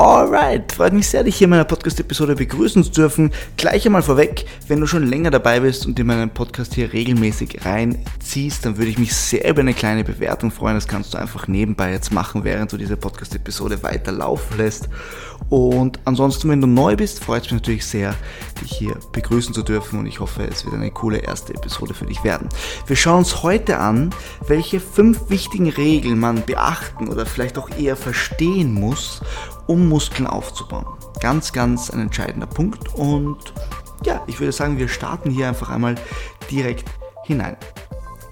Alright, freut mich sehr, dich hier in meiner Podcast-Episode begrüßen zu dürfen. Gleich einmal vorweg, wenn du schon länger dabei bist und in meinen Podcast hier regelmäßig reinziehst, dann würde ich mich sehr über eine kleine Bewertung freuen. Das kannst du einfach nebenbei jetzt machen, während du diese Podcast-Episode weiter laufen lässt. Und ansonsten, wenn du neu bist, freut es mich natürlich sehr, dich hier begrüßen zu dürfen und ich hoffe, es wird eine coole erste Episode für dich werden. Wir schauen uns heute an, welche fünf wichtigen Regeln man beachten oder vielleicht auch eher verstehen muss, um Muskeln aufzubauen. Ganz, ganz ein entscheidender Punkt und ja, ich würde sagen, wir starten hier einfach einmal direkt hinein.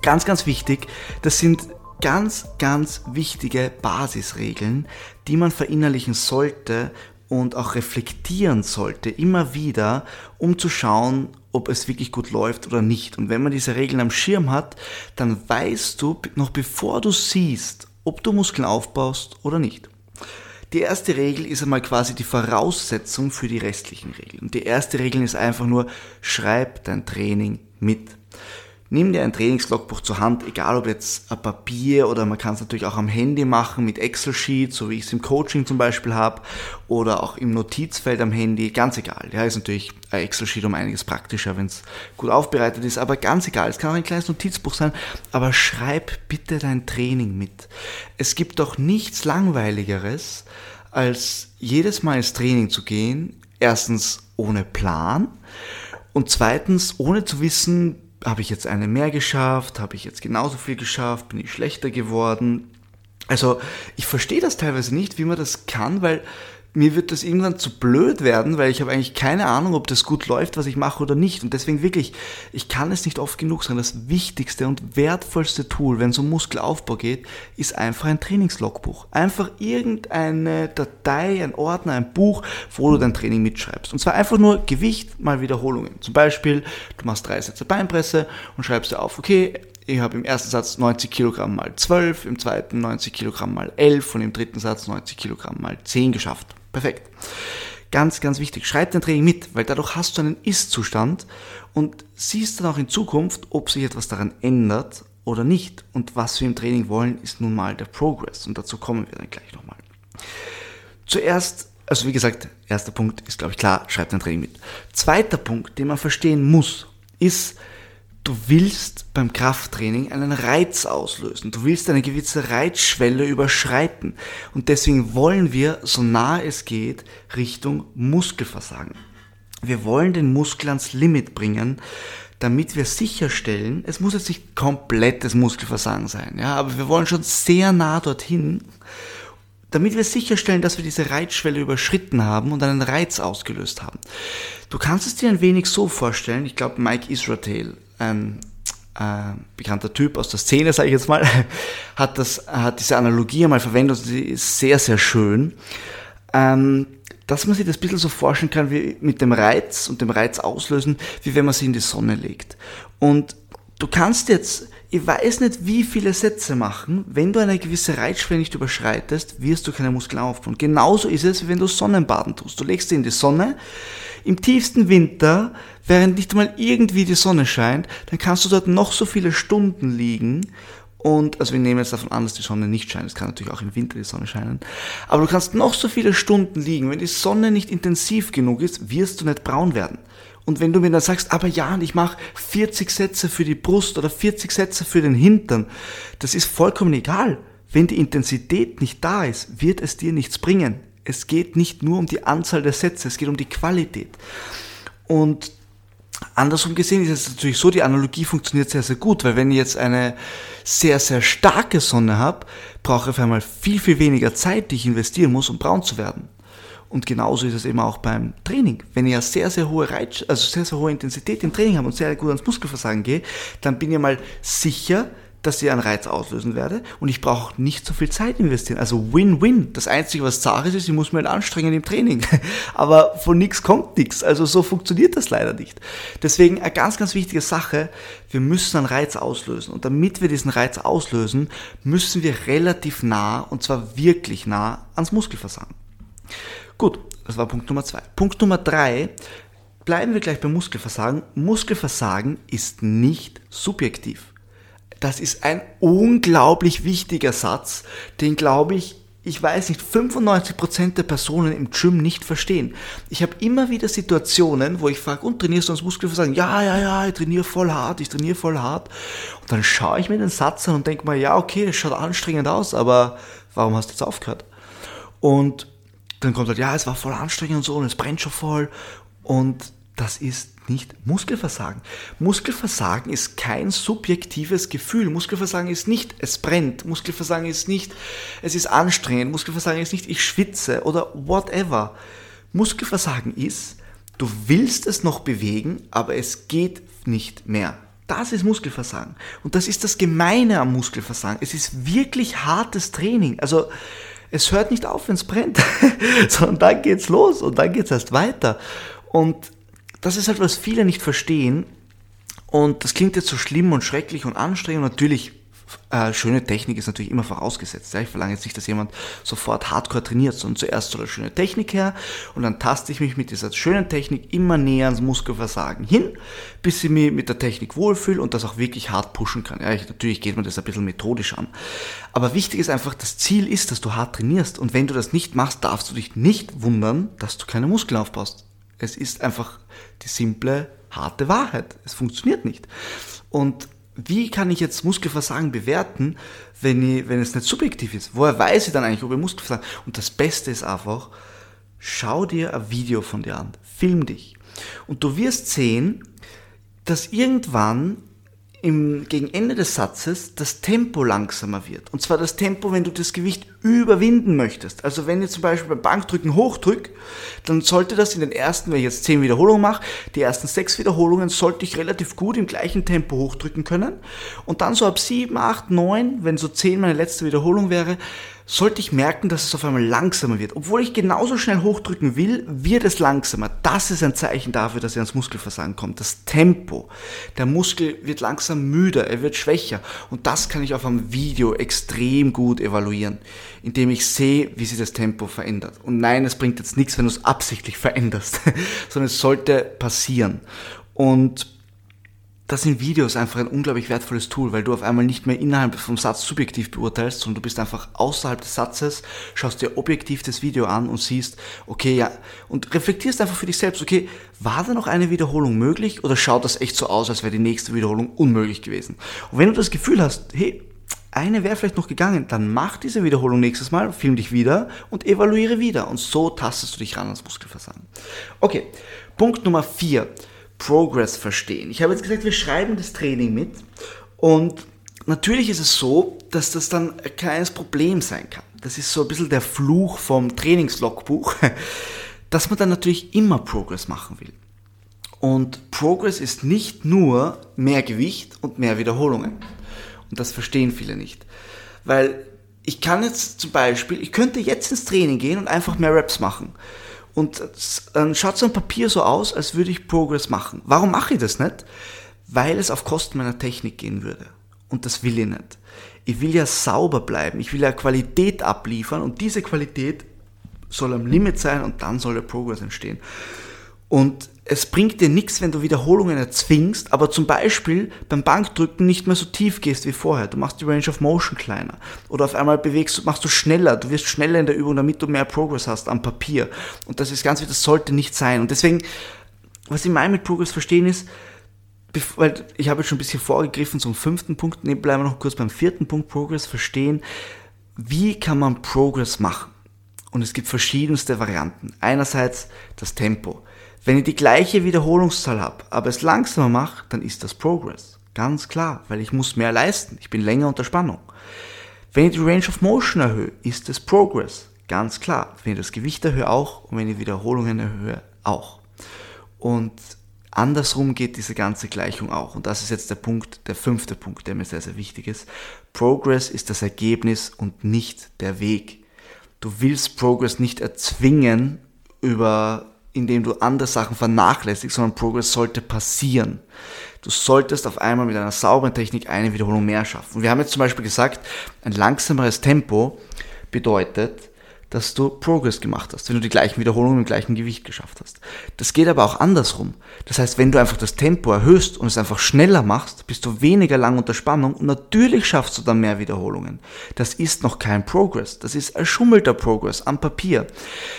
Ganz, ganz wichtig, das sind ganz, ganz wichtige Basisregeln, die man verinnerlichen sollte und auch reflektieren sollte, immer wieder, um zu schauen, ob es wirklich gut läuft oder nicht. Und wenn man diese Regeln am Schirm hat, dann weißt du, noch bevor du siehst, ob du Muskeln aufbaust oder nicht. Die erste Regel ist einmal quasi die Voraussetzung für die restlichen Regeln. Und die erste Regel ist einfach nur, schreib dein Training mit. Nimm dir ein Trainingslogbuch zur Hand, egal ob jetzt ein Papier oder man kann es natürlich auch am Handy machen mit Excel-Sheet, so wie ich es im Coaching zum Beispiel habe, oder auch im Notizfeld am Handy, ganz egal. Ja, ist natürlich ein Excel-Sheet um einiges praktischer, wenn es gut aufbereitet ist, aber ganz egal. Es kann auch ein kleines Notizbuch sein, aber schreib bitte dein Training mit. Es gibt doch nichts Langweiligeres, als jedes Mal ins Training zu gehen, erstens ohne Plan und zweitens ohne zu wissen, habe ich jetzt eine mehr geschafft? Habe ich jetzt genauso viel geschafft? Bin ich schlechter geworden? Also ich verstehe das teilweise nicht, wie man das kann, weil mir wird das irgendwann zu blöd werden, weil ich habe eigentlich keine Ahnung, ob das gut läuft, was ich mache oder nicht. Und deswegen wirklich, ich kann es nicht oft genug sagen, das wichtigste und wertvollste Tool, wenn es um Muskelaufbau geht, ist einfach ein Trainingslogbuch. Einfach irgendeine Datei, ein Ordner, ein Buch, wo du dein Training mitschreibst. Und zwar einfach nur Gewicht mal Wiederholungen. Zum Beispiel, du machst drei Sätze Beinpresse und schreibst dir auf, okay, ich habe im ersten Satz 90 Kilogramm mal 12, im zweiten 90 Kilogramm mal 11 und im dritten Satz 90 Kilogramm mal 10 geschafft. Perfekt. Ganz, ganz wichtig. Schreib dein Training mit, weil dadurch hast du einen Ist-Zustand und siehst dann auch in Zukunft, ob sich etwas daran ändert oder nicht. Und was wir im Training wollen, ist nun mal der Progress. Und dazu kommen wir dann gleich nochmal. Zuerst, also wie gesagt, erster Punkt ist, glaube ich, klar, schreib dein Training mit. Zweiter Punkt, den man verstehen muss, ist, du willst beim Krafttraining einen Reiz auslösen. Du willst eine gewisse Reizschwelle überschreiten. Und deswegen wollen wir, so nah es geht, Richtung Muskelversagen. Wir wollen den Muskel ans Limit bringen, damit wir sicherstellen, es muss jetzt nicht komplettes Muskelversagen sein, ja, aber wir wollen schon sehr nah dorthin, damit wir sicherstellen, dass wir diese Reizschwelle überschritten haben und einen Reiz ausgelöst haben. Du kannst es dir ein wenig so vorstellen, ich glaube Mike Israel ein äh, bekannter Typ aus der Szene, sage ich jetzt mal, hat, das, hat diese Analogie einmal verwendet und sie ist sehr, sehr schön. Ähm, dass man sich das ein bisschen so vorstellen kann wie mit dem Reiz und dem Reiz auslösen, wie wenn man sie in die Sonne legt. Und du kannst jetzt, ich weiß nicht, wie viele Sätze machen, wenn du eine gewisse Reizschwelle nicht überschreitest, wirst du keine Muskeln aufbauen. Genauso ist es, wie wenn du Sonnenbaden tust. Du legst sie in die Sonne, im tiefsten Winter, während nicht mal irgendwie die Sonne scheint, dann kannst du dort noch so viele Stunden liegen und, also wir nehmen jetzt davon an, dass die Sonne nicht scheint. Es kann natürlich auch im Winter die Sonne scheinen. Aber du kannst noch so viele Stunden liegen. Wenn die Sonne nicht intensiv genug ist, wirst du nicht braun werden. Und wenn du mir dann sagst, aber ja, ich mache 40 Sätze für die Brust oder 40 Sätze für den Hintern, das ist vollkommen egal. Wenn die Intensität nicht da ist, wird es dir nichts bringen es geht nicht nur um die Anzahl der Sätze, es geht um die Qualität. Und andersrum gesehen ist es natürlich so, die Analogie funktioniert sehr, sehr gut, weil wenn ich jetzt eine sehr, sehr starke Sonne habe, brauche ich auf einmal viel, viel weniger Zeit, die ich investieren muss, um braun zu werden. Und genauso ist es eben auch beim Training. Wenn ich eine sehr, sehr hohe Reiz, also sehr, sehr hohe Intensität im Training habe und sehr gut ans Muskelversagen gehe, dann bin ich mal sicher, dass ich einen Reiz auslösen werde und ich brauche nicht so viel Zeit investieren. Also Win-Win. Das Einzige, was Sache ist, ist, ich muss mich halt anstrengen im Training. Aber von nichts kommt nichts. Also so funktioniert das leider nicht. Deswegen eine ganz, ganz wichtige Sache, wir müssen einen Reiz auslösen. Und damit wir diesen Reiz auslösen, müssen wir relativ nah, und zwar wirklich nah, ans Muskelversagen. Gut, das war Punkt Nummer zwei. Punkt Nummer drei, bleiben wir gleich beim Muskelversagen. Muskelversagen ist nicht subjektiv das ist ein unglaublich wichtiger Satz, den glaube ich ich weiß nicht, 95% der Personen im Gym nicht verstehen. Ich habe immer wieder Situationen, wo ich frage, und trainierst du uns Muskelversagen? Ja, ja, ja, ich trainiere voll hart, ich trainiere voll hart. Und dann schaue ich mir den Satz an und denke mal, ja, okay, es schaut anstrengend aus, aber warum hast du jetzt aufgehört? Und dann kommt halt, ja, es war voll anstrengend und so und es brennt schon voll. Und das ist nicht Muskelversagen. Muskelversagen ist kein subjektives Gefühl. Muskelversagen ist nicht, es brennt. Muskelversagen ist nicht, es ist anstrengend. Muskelversagen ist nicht, ich schwitze oder whatever. Muskelversagen ist, du willst es noch bewegen, aber es geht nicht mehr. Das ist Muskelversagen. Und das ist das Gemeine am Muskelversagen. Es ist wirklich hartes Training. Also, es hört nicht auf, wenn es brennt, sondern dann geht's los und dann geht's erst weiter. Und das ist halt, was viele nicht verstehen. Und das klingt jetzt so schlimm und schrecklich und anstrengend. Natürlich, äh, schöne Technik ist natürlich immer vorausgesetzt. Ja? Ich verlange jetzt nicht, dass jemand sofort hardcore trainiert, sondern zuerst soll er schöne Technik her und dann taste ich mich mit dieser schönen Technik immer näher ans Muskelversagen hin, bis ich mich mit der Technik wohlfühle und das auch wirklich hart pushen kann. Ja, ich, natürlich geht man das ein bisschen methodisch an. Aber wichtig ist einfach, das Ziel ist, dass du hart trainierst. Und wenn du das nicht machst, darfst du dich nicht wundern, dass du keine Muskeln aufbaust. Es ist einfach die simple, harte Wahrheit. Es funktioniert nicht. Und wie kann ich jetzt Muskelversagen bewerten, wenn, ich, wenn es nicht subjektiv ist? Woher weiß ich dann eigentlich, ob ich Muskelversagen... Und das Beste ist einfach, schau dir ein Video von dir an, film dich. Und du wirst sehen, dass irgendwann im, gegen Ende des Satzes das Tempo langsamer wird. Und zwar das Tempo, wenn du das Gewicht überwinden möchtest. Also wenn ich zum Beispiel beim Bankdrücken hochdrück, dann sollte das in den ersten, wenn ich jetzt 10 Wiederholungen mache, die ersten 6 Wiederholungen sollte ich relativ gut im gleichen Tempo hochdrücken können. Und dann so ab 7, 8, 9, wenn so 10 meine letzte Wiederholung wäre, sollte ich merken, dass es auf einmal langsamer wird. Obwohl ich genauso schnell hochdrücken will, wird es langsamer. Das ist ein Zeichen dafür, dass er ans Muskelversagen kommt. Das Tempo. Der Muskel wird langsam müder, er wird schwächer. Und das kann ich auf einem Video extrem gut evaluieren, indem ich sehe, wie sich das Tempo verändert. Und nein, es bringt jetzt nichts, wenn du es absichtlich veränderst, sondern es sollte passieren. Und das sind Videos einfach ein unglaublich wertvolles Tool, weil du auf einmal nicht mehr innerhalb vom Satz subjektiv beurteilst, sondern du bist einfach außerhalb des Satzes, schaust dir objektiv das Video an und siehst, okay, ja, und reflektierst einfach für dich selbst, okay, war da noch eine Wiederholung möglich oder schaut das echt so aus, als wäre die nächste Wiederholung unmöglich gewesen? Und wenn du das Gefühl hast, hey, eine wäre vielleicht noch gegangen, dann mach diese Wiederholung nächstes Mal, film dich wieder und evaluiere wieder. Und so tastest du dich ran ans Muskelversagen. Okay, Punkt Nummer vier Progress verstehen. Ich habe jetzt gesagt, wir schreiben das Training mit und natürlich ist es so, dass das dann ein kleines Problem sein kann. Das ist so ein bisschen der Fluch vom Trainingslogbuch, dass man dann natürlich immer Progress machen will. Und Progress ist nicht nur mehr Gewicht und mehr Wiederholungen. Und das verstehen viele nicht. Weil ich kann jetzt zum Beispiel, ich könnte jetzt ins Training gehen und einfach mehr Reps machen. Und dann schaut so ein Papier so aus, als würde ich Progress machen. Warum mache ich das nicht? Weil es auf Kosten meiner Technik gehen würde. Und das will ich nicht. Ich will ja sauber bleiben. Ich will ja Qualität abliefern und diese Qualität soll am Limit sein und dann soll der Progress entstehen. Und es bringt dir nichts, wenn du Wiederholungen erzwingst, aber zum Beispiel beim Bankdrücken nicht mehr so tief gehst wie vorher. Du machst die Range of Motion kleiner. Oder auf einmal bewegst du, machst du schneller. Du wirst schneller in der Übung, damit du mehr Progress hast am Papier. Und das ist ganz wie, das sollte nicht sein. Und deswegen, was ich meine mit Progress verstehen ist, weil ich habe jetzt schon ein bisschen vorgegriffen zum fünften Punkt, ne, bleiben wir noch kurz beim vierten Punkt, Progress verstehen. Wie kann man Progress machen? Und es gibt verschiedenste Varianten. Einerseits das Tempo. Wenn ich die gleiche Wiederholungszahl habe, aber es langsamer mache, dann ist das Progress. Ganz klar, weil ich muss mehr leisten. Ich bin länger unter Spannung. Wenn ich die Range of Motion erhöhe, ist es Progress. Ganz klar. Wenn ich das Gewicht erhöhe, auch. Und wenn ich Wiederholungen erhöhe, auch. Und andersrum geht diese ganze Gleichung auch. Und das ist jetzt der Punkt, der fünfte Punkt, der mir sehr, sehr wichtig ist. Progress ist das Ergebnis und nicht der Weg. Du willst Progress nicht erzwingen über indem du andere Sachen vernachlässigst, sondern Progress sollte passieren. Du solltest auf einmal mit einer sauberen Technik eine Wiederholung mehr schaffen. Und wir haben jetzt zum Beispiel gesagt, ein langsameres Tempo bedeutet, dass du Progress gemacht hast, wenn du die gleichen Wiederholungen im gleichen Gewicht geschafft hast. Das geht aber auch andersrum. Das heißt, wenn du einfach das Tempo erhöhst und es einfach schneller machst, bist du weniger lang unter Spannung und natürlich schaffst du dann mehr Wiederholungen. Das ist noch kein Progress. Das ist erschummelter Progress am Papier.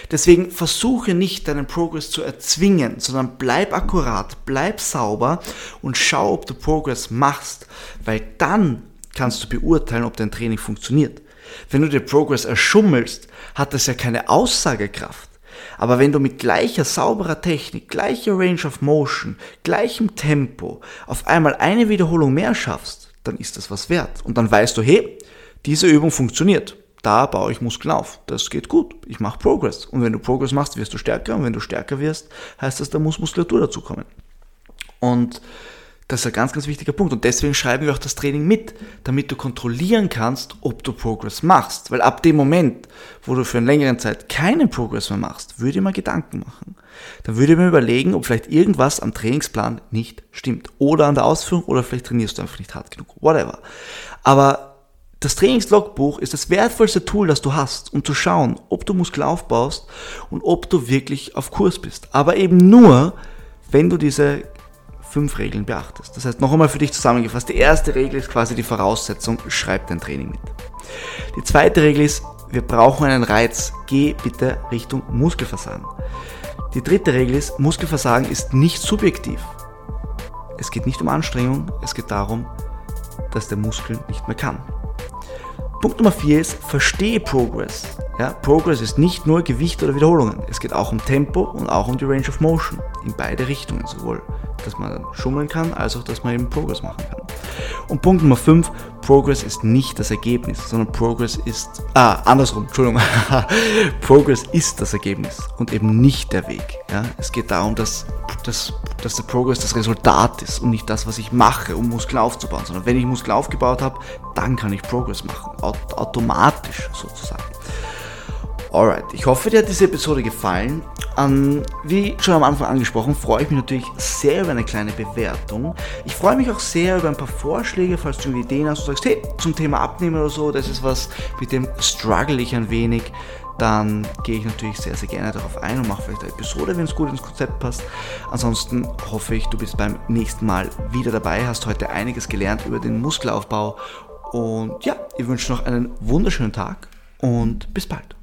Deswegen versuche nicht deinen Progress zu erzwingen, sondern bleib akkurat, bleib sauber und schau, ob du Progress machst, weil dann kannst du beurteilen, ob dein Training funktioniert. Wenn du dir Progress erschummelst, hat das ja keine Aussagekraft. Aber wenn du mit gleicher sauberer Technik, gleicher Range of Motion, gleichem Tempo auf einmal eine Wiederholung mehr schaffst, dann ist das was wert. Und dann weißt du, hey, diese Übung funktioniert. Da baue ich Muskeln auf. Das geht gut. Ich mache Progress. Und wenn du Progress machst, wirst du stärker. Und wenn du stärker wirst, heißt das, da muss Muskulatur dazukommen. Und das ist ein ganz, ganz wichtiger Punkt. Und deswegen schreiben wir auch das Training mit, damit du kontrollieren kannst, ob du Progress machst. Weil ab dem Moment, wo du für eine längere Zeit keinen Progress mehr machst, würde ich mir Gedanken machen. Dann würde ich mir überlegen, ob vielleicht irgendwas am Trainingsplan nicht stimmt. Oder an der Ausführung, oder vielleicht trainierst du einfach nicht hart genug. Whatever. Aber das Trainingslogbuch ist das wertvollste Tool, das du hast, um zu schauen, ob du Muskel aufbaust und ob du wirklich auf Kurs bist. Aber eben nur, wenn du diese fünf Regeln beachtest. Das heißt, noch einmal für dich zusammengefasst, die erste Regel ist quasi die Voraussetzung, schreib dein Training mit. Die zweite Regel ist, wir brauchen einen Reiz, geh bitte Richtung Muskelversagen. Die dritte Regel ist, Muskelversagen ist nicht subjektiv. Es geht nicht um Anstrengung, es geht darum, dass der Muskel nicht mehr kann. Punkt Nummer vier ist, verstehe Progress. Ja, Progress ist nicht nur Gewicht oder Wiederholungen. Es geht auch um Tempo und auch um die Range of Motion. In beide Richtungen. Sowohl, dass man schummeln kann, als auch, dass man eben Progress machen kann. Und Punkt Nummer 5, Progress ist nicht das Ergebnis, sondern Progress ist, ah, andersrum, Entschuldigung, Progress ist das Ergebnis und eben nicht der Weg. Ja? Es geht darum, dass, dass, dass der Progress das Resultat ist und nicht das, was ich mache, um Muskeln aufzubauen, sondern wenn ich Muskeln aufgebaut habe, dann kann ich Progress machen, automatisch sozusagen. Alright, ich hoffe, dir hat diese Episode gefallen. Um, wie schon am Anfang angesprochen, freue ich mich natürlich sehr über eine kleine Bewertung. Ich freue mich auch sehr über ein paar Vorschläge, falls du Ideen hast und sagst, hey, zum Thema Abnehmen oder so, das ist was, mit dem struggle ich ein wenig. Dann gehe ich natürlich sehr, sehr gerne darauf ein und mache vielleicht eine Episode, wenn es gut ins Konzept passt. Ansonsten hoffe ich, du bist beim nächsten Mal wieder dabei, hast heute einiges gelernt über den Muskelaufbau. Und ja, ich wünsche noch einen wunderschönen Tag und bis bald.